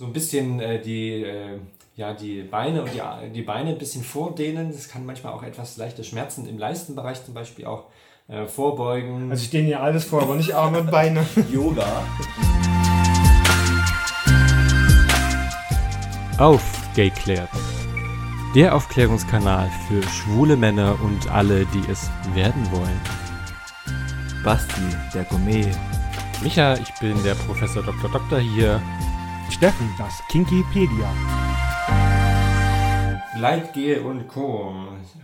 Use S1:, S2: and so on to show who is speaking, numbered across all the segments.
S1: so ein bisschen äh, die, äh, ja, die Beine und die, die Beine ein bisschen vordehnen. Das kann manchmal auch etwas leichte Schmerzen im Leistenbereich zum Beispiel auch äh, vorbeugen.
S2: Also ich dehne ja alles vor, aber nicht Arme und Beine.
S3: Yoga.
S1: Aufgeklärt. Der Aufklärungskanal für schwule Männer und alle, die es werden wollen.
S3: Basti, der Gourmet.
S1: Micha, ich bin der Professor Dr. Doktor hier.
S2: Steffen, das Kinkipedia.
S1: Gleitgel und Co.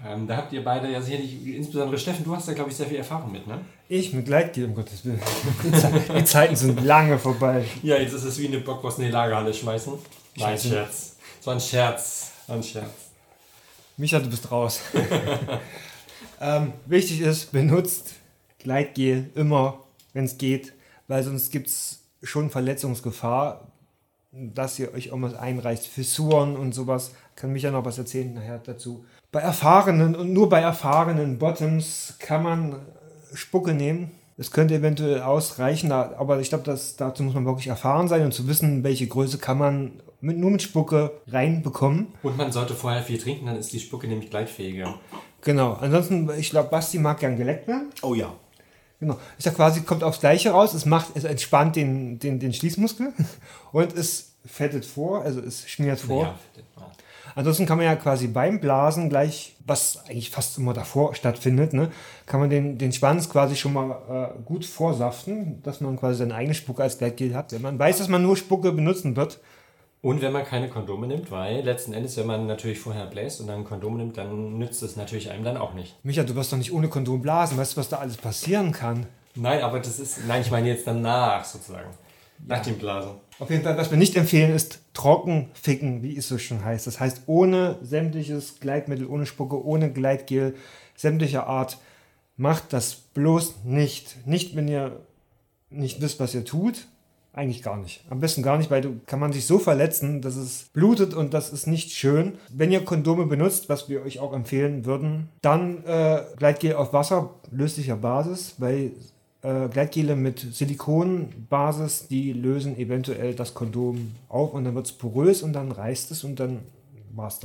S1: Ähm, da habt ihr beide ja sicherlich, insbesondere Steffen, du hast da glaube ich sehr viel Erfahrung mit, ne?
S2: Ich mit Gleitgel, um Gottes Willen. Die Zeiten sind lange vorbei.
S1: Ja, jetzt ist es wie eine Bockwurst in die Lagerhalle schmeißen. Nein, Scherz. So ein Scherz. Ein Scherz.
S2: Micha, du bist raus. ähm, wichtig ist, benutzt Gleitgel immer, wenn es geht, weil sonst gibt es schon Verletzungsgefahr, dass ihr euch irgendwas einreißt. Fissuren und sowas. Kann Micha noch was erzählen nachher dazu. Bei erfahrenen und nur bei erfahrenen Bottoms kann man Spucke nehmen. Das könnte eventuell ausreichen, aber ich glaube, dazu muss man wirklich erfahren sein und zu wissen, welche Größe kann man mit, nur mit Spucke reinbekommen.
S1: Und man sollte vorher viel trinken, dann ist die Spucke nämlich gleitfähiger.
S2: Genau. Ansonsten, ich glaube, Basti mag gern geleckt werden.
S3: Oh ja.
S2: Genau. Ist ja quasi, kommt aufs Gleiche raus. Es macht, es entspannt den, den, den Schließmuskel und es fettet vor, also es schmiert vor. Ja, Ansonsten kann man ja quasi beim Blasen gleich, was eigentlich fast immer davor stattfindet, ne, kann man den, den Schwanz quasi schon mal äh, gut vorsaften, dass man quasi seine eigene Spucke als Gleitgel hat. Wenn man weiß, dass man nur Spucke benutzen wird,
S1: und wenn man keine Kondome nimmt, weil letzten Endes, wenn man natürlich vorher bläst und dann Kondome nimmt, dann nützt es natürlich einem dann auch nicht.
S2: Micha, du wirst doch nicht ohne Kondom blasen. Weißt du, was da alles passieren kann?
S1: Nein, aber das ist. Nein, ich meine jetzt danach sozusagen. Nach dem Blasen.
S2: Auf jeden Fall, was wir nicht empfehlen, ist trocken ficken, wie es so schon heißt. Das heißt, ohne sämtliches Gleitmittel, ohne Spucke, ohne Gleitgel, sämtlicher Art. Macht das bloß nicht. Nicht, wenn ihr nicht wisst, was ihr tut. Eigentlich gar nicht. Am besten gar nicht, weil du kann man sich so verletzen, dass es blutet und das ist nicht schön. Wenn ihr Kondome benutzt, was wir euch auch empfehlen würden, dann äh, Gleitgel auf Wasser, löslicher Basis, weil äh, Gleitgele mit Silikonbasis, die lösen eventuell das Kondom auf und dann wird es porös und dann reißt es und dann war es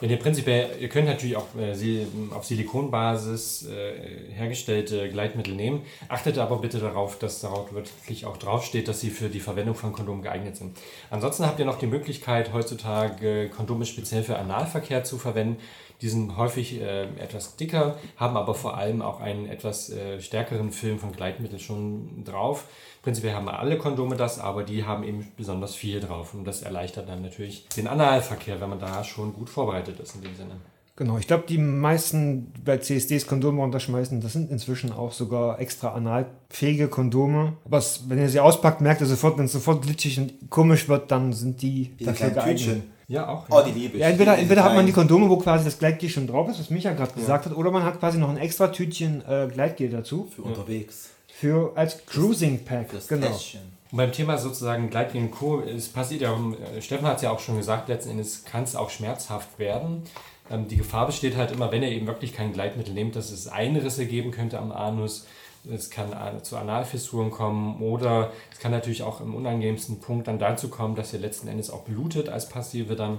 S2: das.
S1: Ja, prinzipiell, ihr könnt natürlich auch äh, auf Silikonbasis äh, hergestellte Gleitmittel nehmen. Achtet aber bitte darauf, dass darauf wirklich auch draufsteht, dass sie für die Verwendung von Kondomen geeignet sind. Ansonsten habt ihr noch die Möglichkeit, heutzutage Kondome speziell für Analverkehr zu verwenden. Die sind häufig äh, etwas dicker, haben aber vor allem auch einen etwas äh, stärkeren Film von Gleitmittel schon drauf. Prinzipiell haben alle Kondome das, aber die haben eben besonders viel drauf. Und das erleichtert dann natürlich den Analverkehr, wenn man da schon gut vorbereitet ist in dem Sinne.
S2: Genau, ich glaube, die meisten bei CSDs Kondome runterschmeißen, das sind inzwischen auch sogar extra analfähige Kondome. Aber wenn ihr sie auspackt, merkt ihr sofort, wenn es sofort glitschig und komisch wird, dann sind die
S3: Wie dafür geeignet.
S1: Ja, auch.
S3: Oh, die liebe ich.
S2: Ja, entweder, entweder hat man die Kondome, wo quasi das Gleitgel schon drauf ist, was Micha gerade ja. gesagt hat, oder man hat quasi noch ein extra Tütchen äh, Gleitgel dazu.
S3: Für unterwegs.
S2: Für als Cruising Pack.
S3: Das genau. Täschchen.
S1: Und beim Thema sozusagen Gleitgel und Co. Es passiert ja, äh, Steffen hat es ja auch schon gesagt, letzten Endes kann es auch schmerzhaft werden. Ähm, die Gefahr besteht halt immer, wenn ihr eben wirklich kein Gleitmittel nehmt, dass es Einrisse geben könnte am Anus es kann zu Analfissuren kommen oder es kann natürlich auch im unangenehmsten Punkt dann dazu kommen, dass ihr letzten Endes auch blutet als Passive dann.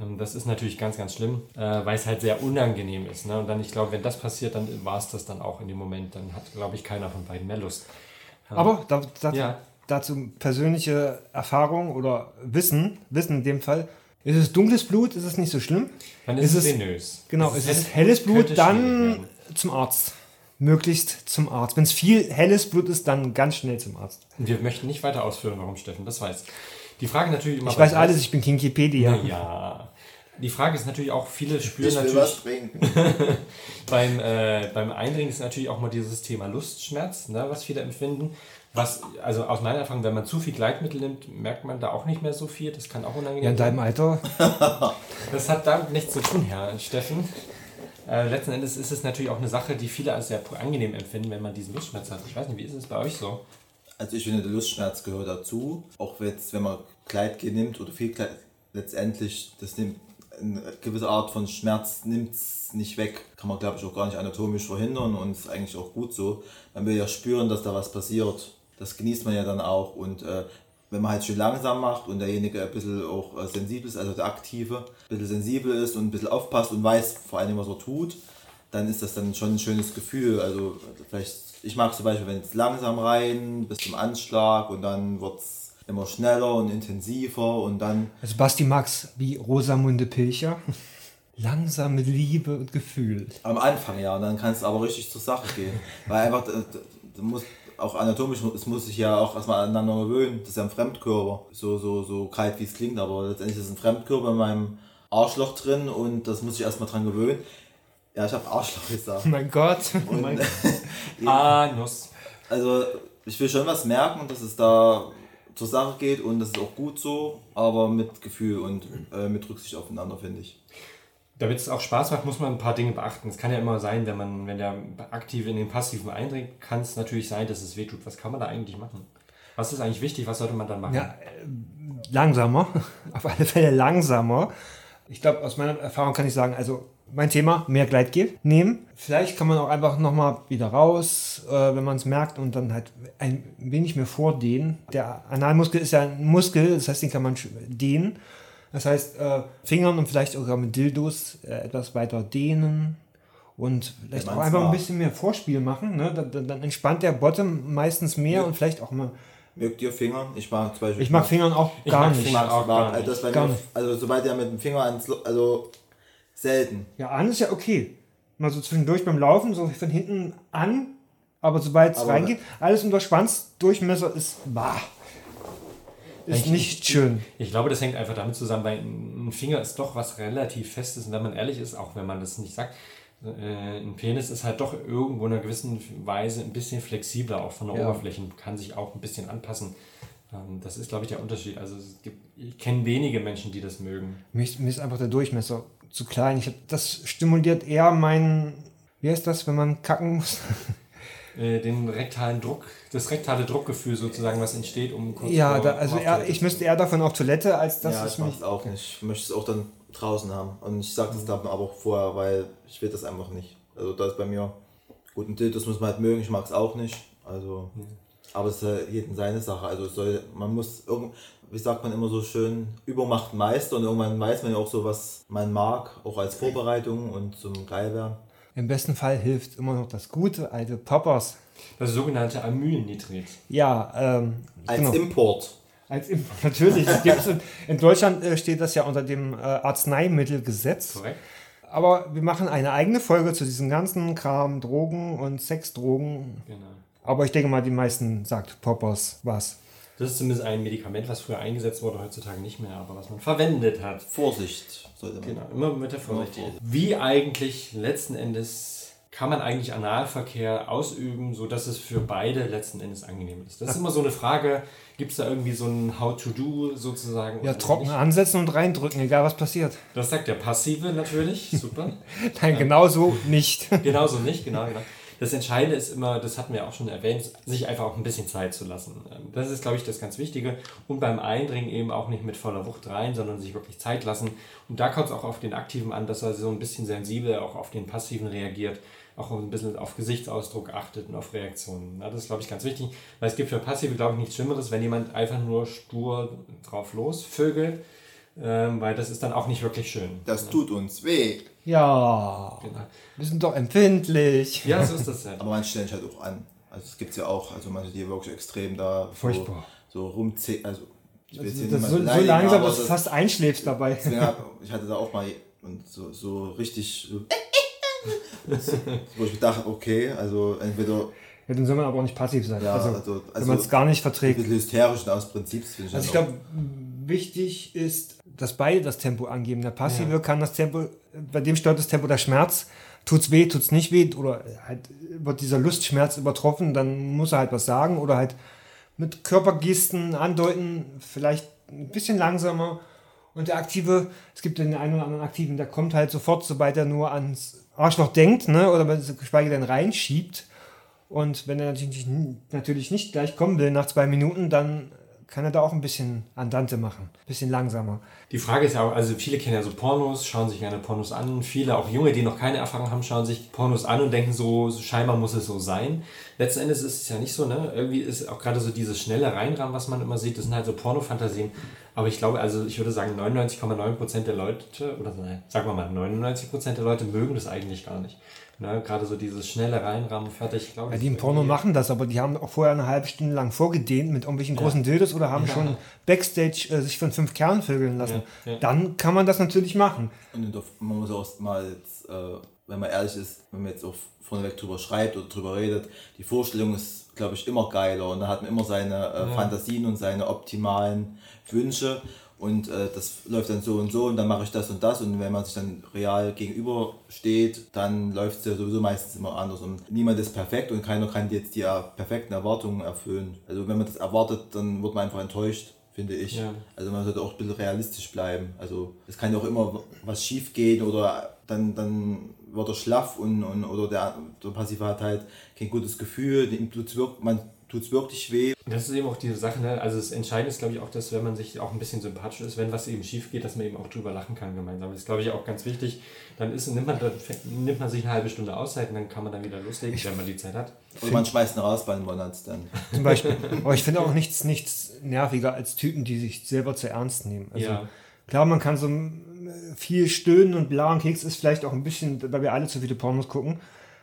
S1: Ähm, das ist natürlich ganz, ganz schlimm, äh, weil es halt sehr unangenehm ist. Ne? Und dann, ich glaube, wenn das passiert, dann war es das dann auch in dem Moment. Dann hat, glaube ich, keiner von beiden mehr Lust.
S2: Aber da, da, ja. dazu persönliche Erfahrung oder Wissen, Wissen in dem Fall. Ist es dunkles Blut, ist es nicht so schlimm.
S1: Dann ist, ist es venös.
S2: Genau, ist, es helles Blut, dann zum Arzt möglichst zum Arzt. Wenn es viel helles Blut ist, dann ganz schnell zum Arzt.
S1: Wir möchten nicht weiter ausführen, warum Steffen das weiß. Die Frage natürlich immer.
S2: Ich weiß alles, ich bin Kinkipedia.
S1: Ja. Die Frage ist natürlich auch, viele spüren ich will natürlich. Was trinken. beim, äh, beim Eindringen ist natürlich auch mal dieses Thema Lustschmerz, ne, was viele empfinden. Was, also aus meiner Erfahrung, wenn man zu viel Gleitmittel nimmt, merkt man da auch nicht mehr so viel. Das kann auch unangenehm sein.
S2: Ja, in deinem Alter.
S1: das hat damit nichts zu tun, Herr Steffen. Äh, letzten Endes ist es natürlich auch eine Sache, die viele als sehr angenehm empfinden, wenn man diesen Lustschmerz hat. Ich weiß nicht, wie ist es bei euch so?
S3: Also ich finde, der Lustschmerz gehört dazu. Auch jetzt, wenn man Kleidgel nimmt oder viel Kleid, letztendlich, das nimmt eine gewisse Art von Schmerz nimmt es nicht weg. Kann man, glaube ich, auch gar nicht anatomisch verhindern und ist eigentlich auch gut so. Man will ja spüren, dass da was passiert. Das genießt man ja dann auch und äh, wenn man halt schön langsam macht und derjenige ein bisschen auch äh, sensibel ist, also der Aktive, ein bisschen sensibel ist und ein bisschen aufpasst und weiß vor allem, was er tut, dann ist das dann schon ein schönes Gefühl. Also vielleicht, ich mag zum Beispiel, wenn es langsam rein bis zum Anschlag und dann wird es immer schneller und intensiver und dann.
S2: Also Basti Max wie Rosamunde Pilcher. Langsame Liebe und Gefühl.
S3: Am Anfang ja, und dann kann es aber richtig zur Sache gehen. Weil einfach, du musst auch anatomisch, es muss sich ja auch erstmal aneinander gewöhnen. Das ist ja ein Fremdkörper. So, so, so kalt wie es klingt, aber letztendlich ist es ein Fremdkörper in meinem Arschloch drin und das muss ich erstmal dran gewöhnen. Ja, ich habe Arschloch gesagt.
S2: Oh mein Gott.
S3: Oh
S2: mein
S3: Gott.
S1: Anus.
S3: Also, ich will schon was merken, dass es da zur Sache geht und das ist auch gut so, aber mit Gefühl und äh, mit Rücksicht aufeinander, finde ich.
S1: Damit es auch Spaß macht, muss man ein paar Dinge beachten. Es kann ja immer sein, wenn man, wenn der aktiv in den passiven eindringt, kann es natürlich sein, dass es wehtut. Was kann man da eigentlich machen? Was ist eigentlich wichtig? Was sollte man dann machen?
S2: Ja, äh, langsamer. Auf alle Fälle langsamer. Ich glaube, aus meiner Erfahrung kann ich sagen, also mein Thema, mehr Gleitgel nehmen. Vielleicht kann man auch einfach nochmal wieder raus, äh, wenn man es merkt und dann halt ein wenig mehr vordehnen. Der Analmuskel ist ja ein Muskel, das heißt, den kann man dehnen. Das heißt, äh, Fingern und vielleicht sogar mit Dildos äh, etwas weiter dehnen und vielleicht
S3: Ja,
S2: auch einfach ein bisschen mehr Vorspiel machen. Ne? Dann, dann, dann entspannt der Bottom meistens mehr
S3: Ja.
S2: und vielleicht auch mal.
S3: Mögt ihr Finger? Ich mag zum Beispiel.
S2: Ich mag Fingern auch
S1: Ich
S2: gar
S1: mag
S2: nicht.
S1: Finger auch gar
S3: mag,
S1: nicht.
S3: das bei
S2: Gar nicht.
S3: also sobald er mit dem Finger ans, also selten.
S2: Ja, an ist ja okay. Mal so zwischendurch beim Laufen, so von hinten an, aber sobald es reingeht, alles unter Schwanzdurchmesser ist wahr. Ist
S1: Eigentlich-
S2: nicht schön.
S1: Ich glaube, das hängt einfach damit zusammen, weil ein Finger ist doch was relativ Festes und wenn man ehrlich ist, auch wenn man das nicht sagt, äh, ein Penis ist halt doch irgendwo in einer gewissen Weise ein bisschen flexibler, auch von der
S2: Ja.
S1: Oberfläche kann sich auch ein bisschen anpassen. Ähm, Das ist, glaube ich, der Unterschied. Also es gibt, ich kenne wenige Menschen, die das mögen.
S2: Mir ist, mir ist einfach der Durchmesser zu klein. Ich hab, das stimuliert eher meinen, wie heißt das, wenn man kacken muss?
S1: Äh, Den rektalen Druck, das rektale Druckgefühl sozusagen, was entsteht, um kurz
S2: ja, da, also eher, ich müsste eher davon auf Toilette, als dass
S3: ja,
S2: es
S3: ich mag
S2: mich...
S3: es auch nicht. Ich möchte es auch dann draußen haben. Und ich sage das dann aber auch vorher, weil ich will das einfach nicht. Also da ist bei mir gut ein das muss man halt mögen. Ich mag es auch nicht. Also, aber es ist ja jedem seine Sache. Also es soll, man muss irgend, wie sagt man immer so schön, Übermacht Meister und irgendwann weiß man ja auch so, was man mag, auch als Vorbereitung und zum Geilwerden.
S2: Im besten Fall hilft immer noch das gute alte Poppers.
S1: Das sogenannte Amylnitrit.
S2: Ja, ähm,
S3: Als
S2: genau.
S3: Import.
S2: Als Impf natürlich. In Deutschland äh, steht das ja unter dem äh, Arzneimittelgesetz.
S1: Korrekt?
S2: Aber wir machen eine eigene Folge zu diesem ganzen Kram, Drogen und Sexdrogen.
S1: Genau.
S2: Aber ich denke mal, die meisten sagt Poppers was.
S1: Das ist zumindest ein Medikament, was früher eingesetzt wurde, heutzutage nicht mehr, aber was man verwendet hat.
S3: Vorsicht sollte man.
S1: Genau, immer mit der Vorsicht. Wie eigentlich letzten Endes kann man eigentlich Analverkehr ausüben, sodass es für beide letzten Endes angenehm ist? Das ist immer so eine Frage, gibt es da irgendwie so ein How-to-Do sozusagen?
S2: Ja, trocken
S1: nicht?
S2: ansetzen und reindrücken, egal was passiert.
S1: Das sagt der Passive natürlich, super.
S2: Nein, genau so nicht.
S1: Genauso nicht, genau, genau. Das Entscheidende ist immer, das hatten wir auch schon erwähnt, sich einfach auch ein bisschen Zeit zu lassen. Ähm, Das ist, glaube ich, das ganz Wichtige. Und beim Eindringen eben auch nicht mit voller Wucht rein, sondern sich wirklich Zeit lassen. Und da kommt es auch auf den Aktiven an, dass er so ein bisschen sensibel auch auf den Passiven reagiert, auch ein bisschen auf Gesichtsausdruck achtet und auf Reaktionen. Das ist, glaube ich, ganz wichtig, weil es gibt für Passive, glaube ich, nichts Schlimmeres, wenn jemand einfach nur stur drauf los vögelt, ähm, weil das ist dann auch nicht wirklich schön.
S3: Das tut uns weh.
S2: Ja,
S1: Genau.
S2: wir sind doch empfindlich.
S1: Ja, so ist das ja.
S3: Aber manche stellen sich halt auch an. Also es gibt ja auch, also manche, die wirklich extrem da
S2: Furchtbar.
S3: so, so rumziehen. Also ich will
S2: Das
S3: jetzt
S2: das so, so langsam, dass du fast einschläfst dabei.
S3: hab- ich hatte da auch mal und so, so richtig, so, wo ich mir dachte, okay, also entweder
S2: Ja, dann soll man aber auch nicht passiv sein.
S3: Ja,
S2: also,
S3: also-
S2: wenn
S3: also-
S2: man es gar nicht
S3: ein
S2: verträgt.
S3: bisschen hysterisch und aus Prinzip ich
S2: Also ich glaube, wichtig ist, dass beide das Tempo angeben. Der Passive kann das Tempo, bei dem stört das Tempo der Schmerz. Tut's weh, tut's nicht weh oder halt wird dieser Lustschmerz übertroffen, dann muss er halt was sagen oder halt mit Körpergesten andeuten, vielleicht ein bisschen langsamer. Und der Aktive, es gibt den einen oder anderen Aktiven, der kommt halt sofort, sobald er nur ans Arschloch denkt, ne, oder geschweige denn reinschiebt. Und wenn er natürlich nicht, natürlich nicht gleich kommen will nach zwei Minuten, dann kann er da auch ein bisschen Andante machen, ein bisschen langsamer.
S1: Die Frage ist ja auch, also viele kennen ja so Pornos, schauen sich gerne Pornos an. Viele, auch Junge, die noch keine Erfahrung haben, schauen sich Pornos an und denken so, scheinbar muss es so sein. Letzten Endes ist es ja nicht so, ne? Irgendwie ist auch gerade so dieses schnelle Reinrahmen, was man immer sieht, das sind halt so Pornofantasien. Aber ich glaube, also ich würde sagen, 99,9% der Leute, oder nein, sagen wir mal, 99% der Leute mögen das eigentlich gar nicht. Ne, gerade so dieses schnelle Reinrahmen, fertig, glaube
S2: ich. Ja, die im Porno machen das, aber die haben auch vorher eine halbe Stunde lang vorgedehnt mit irgendwelchen ja. großen Dildos oder haben ja. schon Backstage äh, sich von fünf Kernen vögeln lassen. Dann kann man das natürlich machen.
S3: Und man muss auch mal, jetzt, äh, wenn man ehrlich ist, wenn man jetzt auch vorneweg drüber schreibt oder drüber redet, die Vorstellung ist, glaube ich, immer geiler und da hat man immer seine äh, Fantasien und seine optimalen Wünsche und äh, das läuft dann so und so und dann mache ich das und das und wenn man sich dann real gegenüber steht, dann läuft es ja sowieso meistens immer anders und niemand ist perfekt und keiner kann jetzt die äh, perfekten Erwartungen erfüllen. Also wenn man das erwartet, dann wird man einfach enttäuscht, finde ich. Ja. Also man sollte auch ein bisschen realistisch bleiben. Also es kann ja auch immer was schief gehen oder dann, dann wird er schlaff und, und oder der, der Passive hat halt kein gutes Gefühl, man tut es wirklich weh.
S1: Das ist eben auch diese Sache, ne? also das Entscheidende ist glaube ich auch, dass wenn man sich auch ein bisschen sympathisch ist, wenn was eben schief geht, dass man eben auch drüber lachen kann gemeinsam. Das ist glaube ich auch ganz wichtig. Dann ist, nimmt, man, dann nimmt man sich eine halbe Stunde Auszeit und dann kann man dann wieder loslegen, wenn man die Zeit hat.
S3: Und man schmeißt ihn raus bei den Monats dann.
S2: Zum Beispiel. Aber ich finde auch nichts, nichts nerviger als Typen, die sich selber zu ernst nehmen. Also ja. klar, man kann so viel stöhnen und blauen Keks ist vielleicht auch ein bisschen, weil wir alle zu viele Pornos gucken.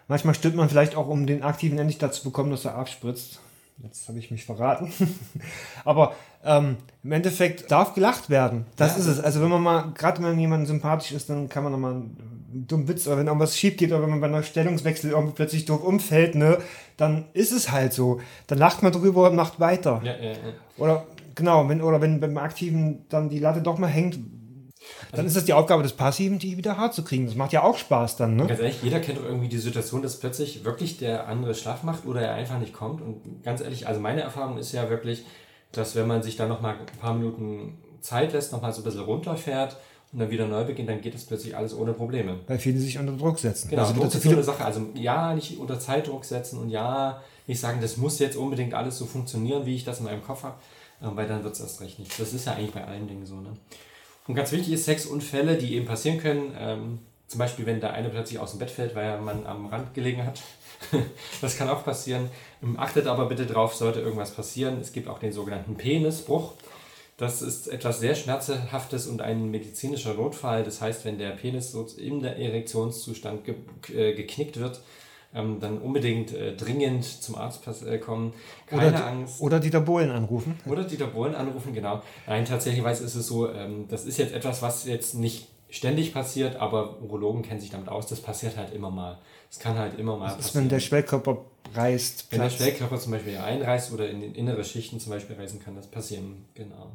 S2: Manchmal stimmt man vielleicht auch, um den Aktiven endlich dazu bekommen, dass er abspritzt. Jetzt habe ich mich verraten. Aber ähm, im Endeffekt darf gelacht werden. Das ja. ist es. Also wenn man mal, gerade wenn jemand sympathisch ist, dann kann man nochmal einen dummen Witz oder wenn irgendwas schief geht oder wenn man bei einer Stellungswechsel irgendwie plötzlich doof umfällt, ne, dann ist es halt so. Dann lacht man drüber und macht weiter. Ja, ja, oder genau, wenn, oder wenn beim Aktiven dann die Latte doch mal hängt, dann ist es die Aufgabe des Passiven, die wieder hart zu kriegen. Das macht ja auch Spaß dann, ne?
S1: Ganz ehrlich, jeder kennt doch irgendwie die Situation, dass plötzlich wirklich der andere schlaff macht oder er einfach nicht kommt. Und ganz ehrlich, also meine Erfahrung ist ja wirklich, dass wenn man sich dann nochmal ein paar Minuten Zeit lässt, nochmal so ein bisschen runterfährt und dann wieder neu beginnt, dann geht es plötzlich alles ohne Probleme.
S2: Weil viele sich unter Druck setzen.
S1: Genau, also Druck ist so eine Sache. Also ja, nicht unter Zeitdruck setzen und ja, nicht sagen, das muss jetzt unbedingt alles so funktionieren, wie ich das in meinem Kopf habe, weil dann wird es erst recht nicht. Das ist ja eigentlich bei allen Dingen so. Ne? Und ganz wichtig ist Sexunfälle, die eben passieren können. Ähm, zum Beispiel, wenn der eine plötzlich aus dem Bett fällt, weil man am Rand gelegen hat. das kann auch passieren. Ähm, achtet aber bitte drauf, sollte irgendwas passieren. Es gibt auch den sogenannten Penisbruch. Das ist etwas sehr Schmerzhaftes und ein medizinischer Notfall. Das heißt, wenn der Penis in der Erektionszustand ge äh, geknickt wird, ähm, dann unbedingt äh, dringend zum Arzt äh, kommen.
S2: Keine oder, Angst. Oder Dieter Bohlen anrufen.
S1: Oder Dieter Bohlen anrufen, genau. Nein, tatsächlich ist es so, ähm, das ist jetzt etwas, was jetzt nicht ständig passiert, aber Urologen kennen sich damit aus, das passiert halt immer mal. Es kann halt immer mal das
S2: passieren. Ist, wenn der Schwellkörper reißt.
S1: Wenn Platz. der Schwellkörper zum Beispiel einreißt oder in innere Schichten zum Beispiel reisen kann das passieren, genau.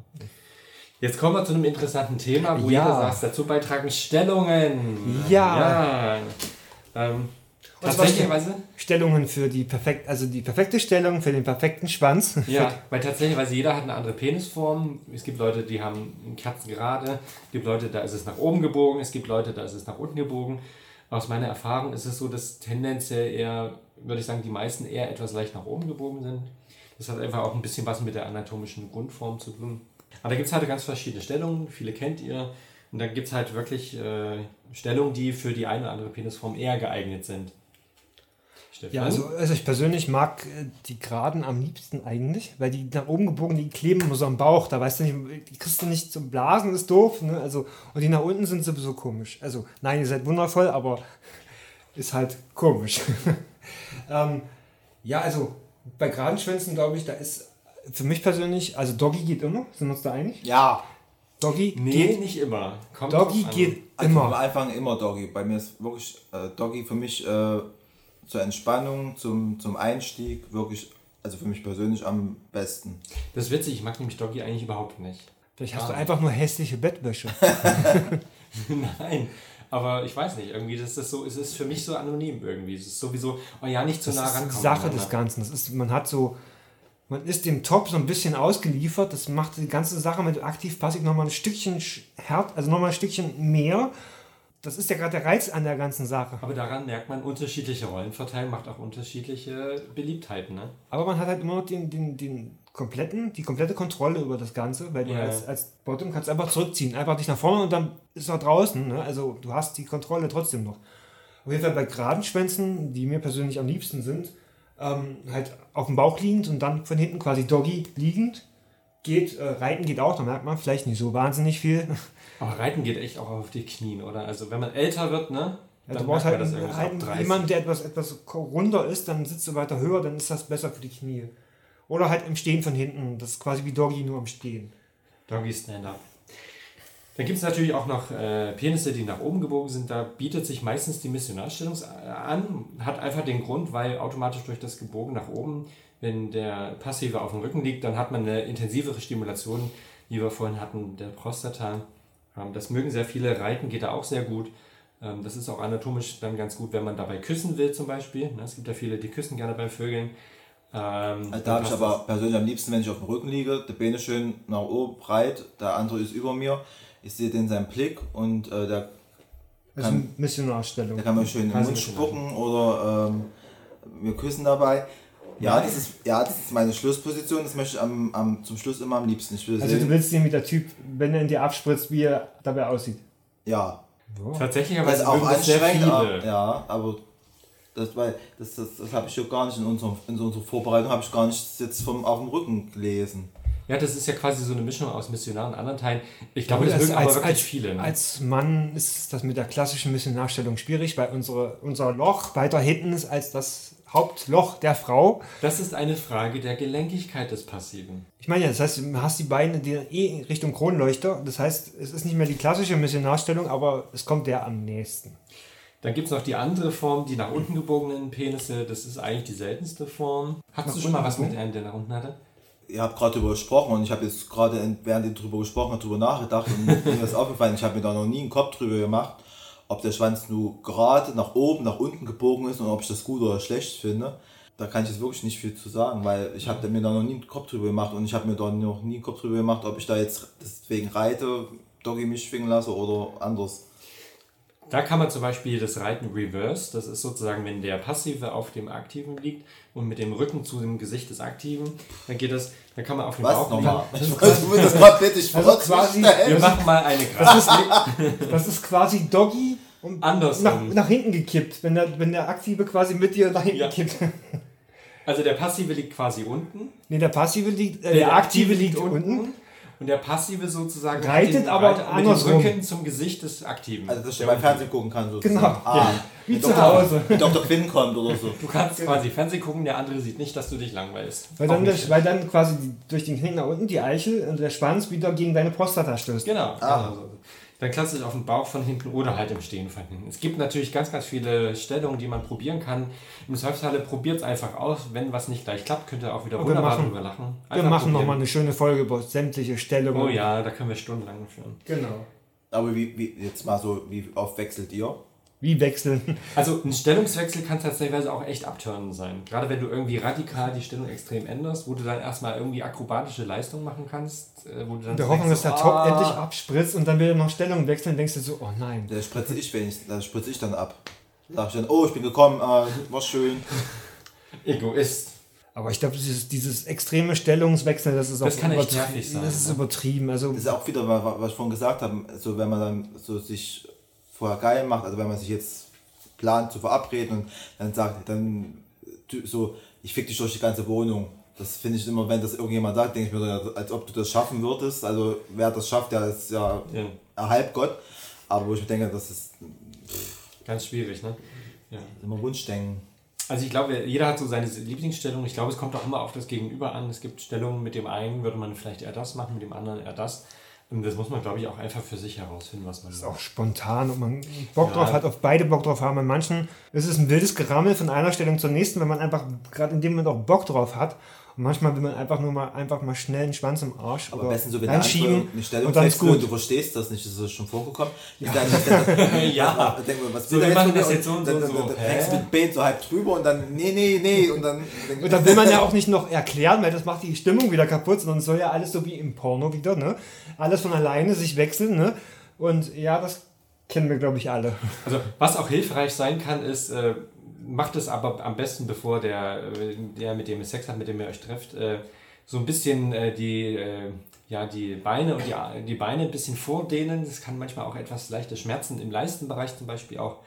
S1: Jetzt kommen wir zu einem interessanten Thema, wo ja. jeder sagt, dazu beitragen Stellungen.
S2: Ja. ja. Ähm, Tatsächlicherweise? Stellungen für die perfekt, also die perfekte Stellung für den perfekten Schwanz.
S1: Ja, weil tatsächlich, jeder hat eine andere Penisform. Es gibt Leute, die haben Kerzen gerade. Es gibt Leute, da ist es nach oben gebogen. Es gibt Leute, da ist es nach unten gebogen. Aus meiner Erfahrung ist es so, dass tendenziell eher, würde ich sagen, die meisten eher etwas leicht nach oben gebogen sind. Das hat einfach auch ein bisschen was mit der anatomischen Grundform zu tun. Aber da gibt es halt ganz verschiedene Stellungen. Viele kennt ihr. Und da gibt es halt wirklich äh, Stellungen, die für die eine oder andere Penisform eher geeignet sind.
S2: Stefan? Ja, also, also ich persönlich mag äh, die Geraden am liebsten eigentlich, weil die nach oben gebogen, die kleben immer so am Bauch. Da weißt du nicht, die kriegst du nicht zum Blasen, ist doof. Ne? Also, und die nach unten sind sowieso komisch. Also, nein, ihr seid wundervoll, aber ist halt komisch. ähm, ja, also bei geraden Schwänzen glaube ich, da ist für mich persönlich, also Doggy geht immer, sind wir uns da einig?
S3: Ja.
S2: Doggy
S1: nee, geht nicht immer.
S2: Kommt Doggy geht also immer.
S3: Am Anfang immer Doggy. Bei mir ist wirklich äh, Doggy für mich äh, zur Entspannung, zum, zum Einstieg wirklich, also für mich persönlich am besten.
S1: Das ist witzig, ich mag nämlich Doggy eigentlich überhaupt nicht.
S2: Vielleicht hast ah. du einfach nur hässliche Bettwäsche.
S1: Nein, aber ich weiß nicht, irgendwie das ist so, es ist für mich so anonym irgendwie. Es ist sowieso, oh ja, nicht zu das nah rankommen.
S2: Das ist die Sache des Ganzen. Das ist, man hat so, man ist dem Top so ein bisschen ausgeliefert. Das macht die ganze Sache mit aktiv passiv nochmal ein Stückchen härter, also nochmal ein Stückchen mehr. das ist ja gerade der Reiz an der ganzen Sache.
S1: Aber daran merkt man, unterschiedliche Rollenverteilung macht auch unterschiedliche Beliebtheiten. Ne?
S2: Aber man hat halt immer noch den, den, den kompletten, die komplette Kontrolle über das Ganze, weil du
S1: Ja.
S2: als, als Bottom kannst einfach zurückziehen, einfach dich nach vorne und dann ist er draußen. Ne? Also du hast die Kontrolle trotzdem noch. Auf jeden Fall bei geraden Schwänzen, die mir persönlich am liebsten sind, ähm, halt auf dem Bauch liegend und dann von hinten quasi Doggy liegend. Geht, äh, Reiten geht auch, da merkt man vielleicht nicht so wahnsinnig viel.
S1: Aber Reiten geht echt auch auf die Knien, oder? Also wenn man älter wird, ne?
S2: Ja, du brauchst
S1: merkt
S2: halt, halt
S1: 30.
S2: jemanden, der etwas, etwas runder ist, dann sitzt du weiter höher, dann ist das besser für die Knie. Oder halt im Stehen von hinten, das ist quasi wie Doggy nur am Stehen.
S1: Doggy Stand-Up. Dann gibt es natürlich auch noch äh, Penisse, die nach oben gebogen sind. Da bietet sich meistens die Missionarstellung an. Hat einfach den Grund, weil automatisch durch das Gebogen nach oben, wenn der Passive auf dem Rücken liegt, dann hat man eine intensivere Stimulation, wie wir vorhin hatten, der Prostata. Ähm, das mögen sehr viele. Reiten geht da auch sehr gut. Ähm, das ist auch anatomisch dann ganz gut, wenn man dabei küssen will zum Beispiel. Ne, Es gibt ja viele, die küssen gerne beim Vögeln. Ähm,
S3: Also da habe ich aber persönlich am liebsten, wenn ich auf dem Rücken liege, die Beine schön nach oben breit, der andere ist über mir. Ich sehe den seinen Blick und äh, der,
S2: ist eine Missionarstellung.
S3: der kann mir schön in den
S1: Also
S3: Mund spucken oder ähm, wir küssen dabei. Ja, das ist, ja, das ist meine Schlussposition. Das möchte ich am, am, zum Schluss immer am liebsten. Ich will
S2: Also du
S3: sehen,
S2: willst sehen, wie der Typ, wenn er in dir abspritzt, wie er dabei aussieht.
S3: ja,
S1: Tatsächlich
S3: das
S1: aber
S3: ist auch anstrengend. aber-
S1: viele.
S3: Ja, aber das, weil, das, das, das habe ich ja gar nicht in, unserem, in unserer Vorbereitung, habe ich gar nicht jetzt vom, auf dem Rücken gelesen.
S1: Ja, das ist ja quasi so eine Mischung aus Missionaren und anderen Teilen. Ich glaube, das
S2: als,
S1: mögen aber wirklich
S2: als,
S1: viele. Ne?
S2: als Mann ist das mit der klassischen Missionarstellung schwierig, weil unsere, unser Loch weiter hinten ist als das Hauptloch der Frau.
S1: Das ist eine Frage der Gelenkigkeit des Passiven.
S2: Ich meine, ja, das heißt, du hast die Beine die eh Richtung Kronleuchter. Das heißt, es ist nicht mehr die klassische Missionarstellung, aber es kommt der am nächsten.
S1: Dann gibt es noch die andere Form, die nach unten gebogenen Penisse. Das ist eigentlich die seltenste Form. Hattest du schon mal was mit einem, der nach unten hatte?
S3: Ihr habt gerade darüber gesprochen und ich habe jetzt gerade, während ihr darüber gesprochen habt, darüber nachgedacht und mir ist aufgefallen, ich habe mir da noch nie einen Kopf drüber gemacht, ob der Schwanz nur gerade nach oben, nach unten gebogen ist und ob ich das gut oder schlecht finde. Da kann ich jetzt wirklich nicht viel zu sagen, weil ich habe mir da noch nie einen Kopf drüber gemacht und ich habe mir da noch nie einen Kopf drüber gemacht, ob ich da jetzt deswegen reite, Doggy mich schwingen lasse oder anders.
S1: Da kann man zum Beispiel das Reiten Reverse. Das ist sozusagen, wenn der Passive auf dem Aktiven liegt und mit dem Rücken zu dem Gesicht des Aktiven, dann geht das, dann kann man auf dem
S3: Was
S1: Bauch
S3: nochmal?
S1: liegen.
S3: Ich will das gerade bitte, ich
S2: Also
S3: verrotze
S2: quasi-.
S1: Wir machen mal eine Grafik.
S2: Das ist quasi Doggy und
S1: Andersrum.
S2: nach, nach hinten gekippt, wenn der, wenn der Aktive quasi mit dir nach hinten
S1: Ja.
S2: kippt.
S1: Also der Passive liegt quasi unten.
S2: Nee, der Passive liegt, äh,
S1: Nee,
S2: der Aktive liegt unten.
S1: Und der Passive sozusagen
S2: Reitet
S1: den,
S2: aber
S1: reitet mit dem. Rücken zum Gesicht des Aktiven.
S3: Also, dass ich
S1: Der
S3: beim Fernsehen gucken kann, sozusagen.
S2: Genau.
S3: Ah,
S2: Wie
S3: wie
S2: zu
S3: Dr.
S2: Hause.
S3: Wie Dr. Quinn kommt oder so.
S1: Du kannst quasi Fernsehen gucken, der andere sieht nicht, dass du dich langweilst.
S2: Weil dann, der, weil dann quasi durch den Knick nach unten die Eichel und der Schwanz wieder gegen deine Prostata stößt.
S1: Genau.
S3: Ah.
S1: genau so. Dann klassisch auf den Bauch von hinten oder halt im Stehen von hinten. Es gibt natürlich ganz, ganz viele Stellungen, die man probieren kann. Im Zweifelsfalle probiert es einfach aus. Wenn was nicht gleich klappt, könnt ihr auch wieder
S2: Und wir
S1: wunderbar
S2: machen-
S1: drüber lachen.
S2: Wir
S1: Einfach
S2: machen
S1: probieren.
S2: nochmal eine schöne Folge über sämtliche Stellungen.
S1: Oh ja, da können wir stundenlang führen.
S2: Genau.
S3: Aber wie, wie, jetzt mal so, wie oft wechselt ihr?
S2: Wie wechseln.
S1: Also ein Stellungswechsel kann tatsächlich auch echt abtörend sein. Gerade wenn du irgendwie radikal die Stellung extrem änderst, wo du dann erstmal irgendwie akrobatische Leistungen machen kannst, äh, wo du dann
S2: In der
S1: so
S2: Hoffnung, dass der Top
S1: ah,
S2: endlich abspritzt und dann will er noch Stellung wechseln, denkst du so, oh nein.
S3: Da spritze ich wenigstens, da spritze ich dann ab. Sag ich dann, oh, ich bin gekommen, äh, war schön.
S1: Egoist.
S2: Aber ich glaube, dieses, dieses extreme Stellungswechsel, das ist auch
S1: Das kann echt
S2: übertrie-
S1: nervig sein,
S2: Das ist
S1: ne?
S2: übertrieben. Also,
S3: Das ist auch wieder, wa- wa- was ich vorhin gesagt habe, so wenn man dann so sich vorher geil macht, also wenn man sich jetzt plant zu verabreden und dann sagt, dann so, ich fick dich durch die ganze Wohnung. Das finde ich immer, wenn das irgendjemand sagt, denke ich mir, als ob du das schaffen würdest. Also wer das schafft, der ist ja
S1: Ja,
S3: ein Halbgott. Aber wo ich mir denke, das ist
S1: ganz schwierig, ne? Ja.
S3: immer Wunschdenken.
S1: Also ich glaube, jeder hat so seine Lieblingsstellung. Ich glaube, es kommt auch immer auf das Gegenüber an. Es gibt Stellungen, mit dem einen würde man vielleicht eher das machen, mit dem anderen eher das. Und das muss man, glaube ich, auch einfach für sich herausfinden, was man
S2: ist
S1: macht.
S2: auch spontan und man Bock
S1: Ja.
S2: drauf hat, auf beide Bock drauf haben. Bei manchen ist es ein wildes Gerammel von einer Stellung zur nächsten, wenn man einfach gerade in dem Moment auch Bock drauf hat. Und manchmal will man einfach nur mal einfach mal schnell einen Schwanz im Arsch
S3: Aber am besten so, wenn
S2: reinschieben
S3: eine Stellung
S2: und dann ist gut.
S3: du verstehst das nicht, das ist schon vorgekommen. Ja. Dann, dann,
S1: Ja.
S3: dann denken wir, was
S1: So, wir
S3: der
S1: machen das jetzt so und so
S3: dann,
S1: und
S3: dann,
S1: so.
S3: dann, dann mit Bein so halb drüber und dann, nee, nee, nee. Und dann,
S2: Und dann will man ja auch nicht noch erklären, weil das macht die Stimmung wieder kaputt, sondern es soll ja alles so wie im Porno wieder, ne? Alles von alleine sich wechseln, ne? Und ja, das Kennen wir, glaube ich, alle.
S1: Also, was auch hilfreich sein kann, ist, äh, macht es aber am besten, bevor der, äh, der, mit dem ihr Sex hat, mit dem ihr euch trefft, äh, so ein bisschen äh, die, äh, ja, die Beine und die, die Beine ein bisschen vordehnen. Das kann manchmal auch etwas leichte Schmerzen im Leistenbereich zum Beispiel auch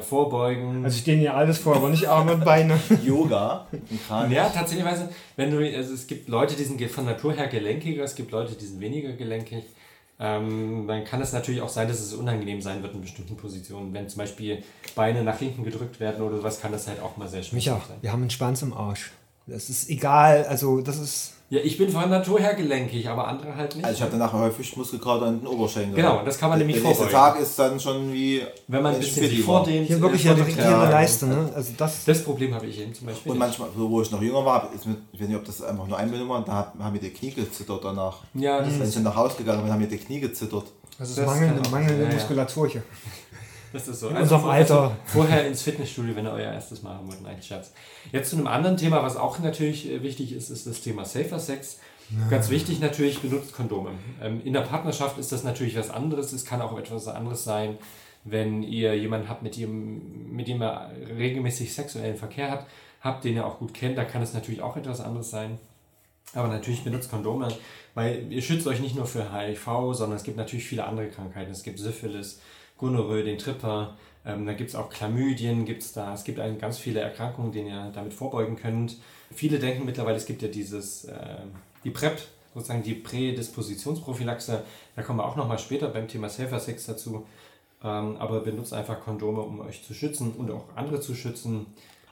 S1: vorbeugen.
S2: Also ich dehne ja alles vor, aber nicht Arme und Beine.
S3: Yoga.
S1: Ja, tatsächlich, wenn du, also es gibt Leute, die sind von Natur her gelenkiger, es gibt Leute, die sind weniger gelenkig. Ähm, dann kann es natürlich auch sein, dass es unangenehm sein wird in bestimmten Positionen. Wenn zum Beispiel Beine nach hinten gedrückt werden oder sowas, kann das halt auch mal sehr schwierig
S2: sein. wir haben einen Schwanz im Arsch. Das ist egal, also das ist
S1: ja, ich bin von Natur her gelenkig, aber andere halt nicht.
S3: Also ich habe danach häufig Muskelkater an den Oberschenkeln.
S1: Genau, das kann man nämlich
S3: vorbeugen. Der nächste Tag ist dann schon wie...
S1: Wenn man ein bisschen sich vordehnt.
S2: Hier wirklich ja direkt hier Leiste, ne? Also das,
S1: das Problem habe ich eben zum Beispiel
S3: Und manchmal, wo ich noch jünger war, ist mit, ich weiß nicht, ob das einfach nur Einbildung war, da haben mir die Knie gezittert danach. Ja, das Wenn ich dann nach Hause gegangen bin, haben mir die Knie gezittert.
S2: Also das, das mangelnde, mangelnde ja, Muskulatur hier.
S1: Das ist so.
S2: In also unserem Alter.
S1: Vorher ins Fitnessstudio, wenn ihr euer erstes Mal haben wollt. Nein, Scherz. Jetzt zu einem anderen Thema, was auch natürlich äh, wichtig ist, ist das Thema Safer Sex. Ganz wichtig natürlich, benutzt Kondome. Ähm, in der Partnerschaft ist das natürlich was anderes. Es kann auch etwas anderes sein, wenn ihr jemanden habt, mit dem, mit dem ihr regelmäßig sexuellen Verkehr habt, habt, den ihr auch gut kennt. Da kann es natürlich auch etwas anderes sein. Aber natürlich benutzt Kondome, weil ihr schützt euch nicht nur für HIV, sondern es gibt natürlich viele andere Krankheiten. Es gibt Syphilis, Gonorrhoe, den Tripper, ähm, da gibt es auch Chlamydien, gibt's da, es gibt ganz viele Erkrankungen, denen ihr damit vorbeugen könnt. Viele denken mittlerweile, es gibt ja dieses, äh, die PrEP, sozusagen die Prädispositionsprophylaxe, da kommen wir auch nochmal später beim Thema Safer Sex dazu. Ähm, aber benutzt einfach Kondome, um euch zu schützen und auch andere zu schützen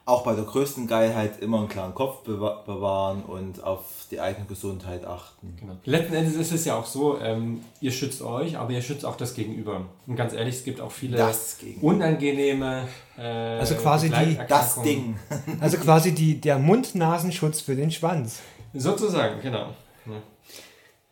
S3: auch bei der größten Geilheit immer einen klaren Kopf bewahren und auf die eigene Gesundheit achten.
S1: Genau. Letzten Endes ist es ja auch so, ähm, ihr schützt euch, aber ihr schützt auch das Gegenüber. Und ganz ehrlich, es gibt auch viele unangenehme
S2: äh, Also quasi die,
S3: das Ding.
S2: also quasi die, der Mund-Nasenschutz für den Schwanz.
S1: Sozusagen, genau. Ja.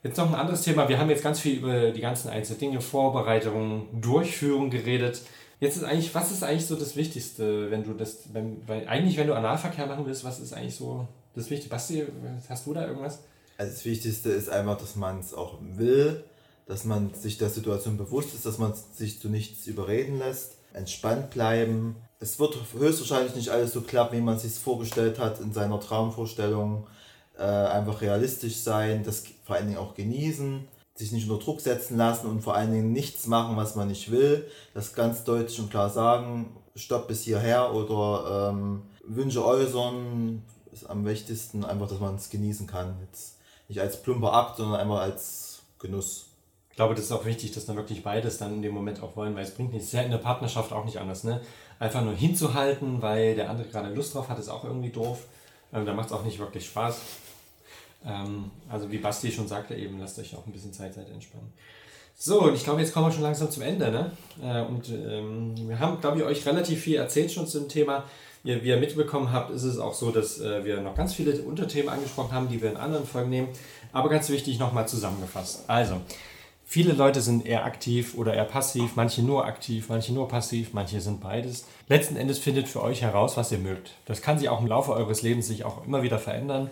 S1: Jetzt noch ein anderes Thema. Wir haben jetzt ganz viel über die ganzen einzelnen Dinge, Vorbereitung, Durchführung geredet. Jetzt ist eigentlich, was ist eigentlich so das Wichtigste, wenn du das, wenn, weil eigentlich, wenn du Analverkehr machen willst, was ist eigentlich so das Wichtigste? Basti, hast du da irgendwas?
S3: Also das Wichtigste ist einfach, dass man es auch will, dass man sich der Situation bewusst ist, dass man sich zu nichts überreden lässt, entspannt bleiben. Es wird höchstwahrscheinlich nicht alles so klappen, wie man es sich vorgestellt hat in seiner Traumvorstellung. Äh, einfach realistisch sein, das vor allen Dingen auch genießen sich nicht unter Druck setzen lassen und vor allen Dingen nichts machen, was man nicht will. Das ganz deutlich und klar sagen, stopp bis hierher oder ähm, Wünsche äußern, ist am wichtigsten einfach, dass man es genießen kann. Jetzt nicht als plumper Akt, sondern einfach als Genuss.
S1: Ich glaube, das ist auch wichtig, dass dann wirklich beides dann in dem Moment auch wollen, weil es bringt nichts. Es ist ja in der Partnerschaft auch nicht anders. Ne? Einfach nur hinzuhalten, weil der andere gerade Lust drauf hat, ist auch irgendwie doof. Ähm, da macht es auch nicht wirklich Spaß. Ähm, also wie Basti schon sagte eben, lasst euch auch ein bisschen Zeit, Zeit entspannen. So, und ich glaube, jetzt kommen wir schon langsam zum Ende. Ne? Äh, und ähm, wir haben, glaube ich, euch relativ viel erzählt schon zum Thema. Ihr, wie ihr mitbekommen habt, ist es auch so, dass äh, wir noch ganz viele Unterthemen angesprochen haben, die wir in anderen Folgen nehmen. Aber ganz wichtig nochmal zusammengefasst. Also, viele Leute sind eher aktiv oder eher passiv, manche nur aktiv, manche nur passiv, manche sind beides. Letzten Endes findet für euch heraus, was ihr mögt. Das kann sich auch im Laufe eures Lebens sich auch immer wieder verändern.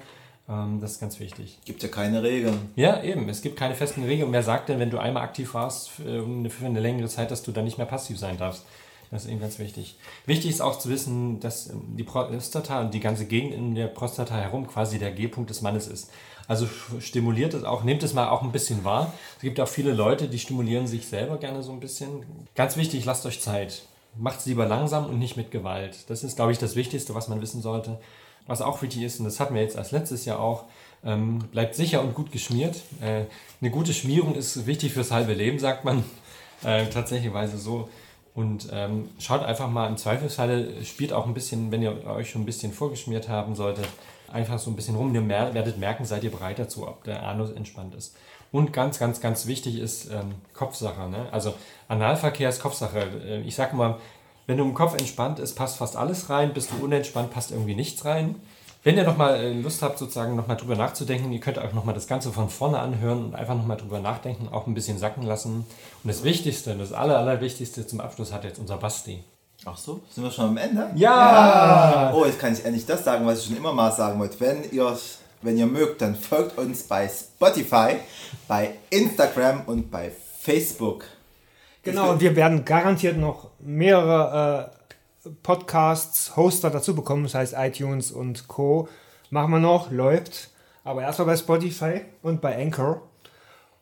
S1: Ähm, das ist ganz wichtig.
S3: Gibt ja keine Regeln.
S1: Ja, eben. Es gibt keine festen Regeln. wer sagt denn, wenn du einmal aktiv warst für eine längere Zeit, dass du dann nicht mehr passiv sein darfst? Das ist eben ganz wichtig. Wichtig ist auch zu wissen, dass die Prostata und die ganze Gegend in der Prostata herum quasi der G-Punkt des Mannes ist. Also stimuliert es auch, nehmt es mal auch ein bisschen wahr. Es gibt auch viele Leute, die stimulieren sich selber gerne so ein bisschen. Ganz wichtig, lasst euch Zeit. Macht es lieber langsam und nicht mit Gewalt. Das ist, glaube ich, das Wichtigste, was man wissen sollte. Was auch wichtig ist, und das hatten wir jetzt als letztes Jahr auch, ähm, bleibt sicher und gut geschmiert. Äh, eine gute Schmierung ist wichtig fürs halbe Leben, sagt man. Äh, tatsächlich so. Und ähm, schaut einfach mal im Zweifelsfalle, spielt auch ein bisschen, wenn ihr euch schon ein bisschen vorgeschmiert haben solltet, einfach so ein bisschen rum. Ihr mer werdet merken, seid ihr bereit dazu, ob der Anus entspannt ist. Und ganz, ganz, ganz wichtig ist ähm, Kopfsache. Ne? Also Analverkehr ist Kopfsache. Äh, ich sage mal, wenn du im Kopf entspannt ist, passt fast alles rein. Bist du unentspannt, passt irgendwie nichts rein. Wenn ihr nochmal äh, Lust habt, sozusagen nochmal drüber nachzudenken, ihr könnt auch nochmal das Ganze von vorne anhören und einfach nochmal drüber nachdenken, auch ein bisschen sacken lassen. Und das Wichtigste, das Aller, Allerwichtigste zum Abschluss hat jetzt unser Basti.
S3: Ach so, sind wir schon am Ende?
S1: Ja!
S3: ja! Oh, jetzt kann ich endlich das sagen, was ich schon immer mal sagen wollte. Wenn ihr, wenn ihr mögt, dann folgt uns bei Spotify, bei Instagram und bei Facebook.
S2: Genau, und wir werden garantiert noch mehrere äh, Podcasts, Hoster dazu bekommen, das heißt iTunes und Co. Machen wir noch, läuft. Aber erstmal bei Spotify und bei Anchor.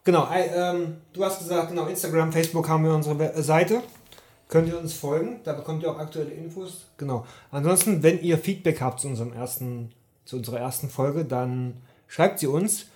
S2: Genau, äh, ähm, du hast gesagt, genau, Instagram, Facebook haben wir unsere We- Seite. Könnt ihr uns folgen, da bekommt ihr auch aktuelle Infos. Genau. Ansonsten, wenn ihr Feedback habt zu, unserem ersten, zu unserer ersten Folge, dann schreibt sie uns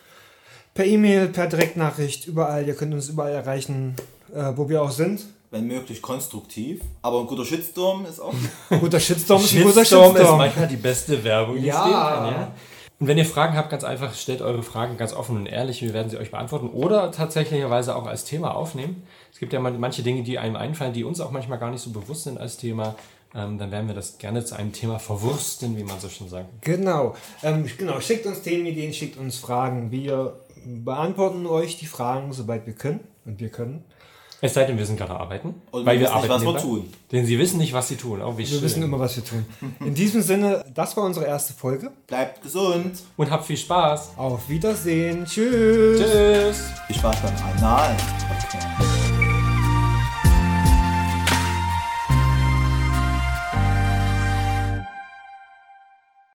S2: per E-Mail, per Direktnachricht, überall. Ihr könnt uns überall erreichen, äh, wo wir auch sind.
S3: Wenn möglich konstruktiv. Aber ein guter Shitstorm ist auch.
S2: Guter Shitstorm ist ein guter
S1: Shitstorm ist manchmal die beste Werbung, die
S2: Ja.
S1: es geben kann. Ja? Und wenn ihr Fragen habt, ganz einfach, stellt eure Fragen ganz offen und ehrlich. Wir werden sie euch beantworten oder tatsächlicherweise auch als Thema aufnehmen. Es gibt ja manche Dinge, die einem einfallen, die uns auch manchmal gar nicht so bewusst sind als Thema. Ähm, dann werden wir das gerne zu einem Thema verwursten, wie man so schön sagt.
S2: Genau. Ähm, genau, schickt uns Themenideen, schickt uns Fragen. Wir beantworten euch die Fragen, sobald wir können. Und wir können.
S1: Es sei denn, wir sind gerade arbeiten.
S3: Und
S1: weil
S3: wir
S1: wir
S3: wissen nicht,
S1: arbeiten
S3: was wir tun.
S1: Denn sie wissen nicht, was sie tun. Oh, wie
S2: Wir
S1: schön.
S2: wissen immer, was wir tun. In diesem Sinne, das war unsere erste Folge.
S3: Bleibt gesund.
S1: Und habt viel Spaß.
S2: Auf Wiedersehen. Tschüss.
S1: Tschüss.
S3: Viel Spaß beim Anal. Okay.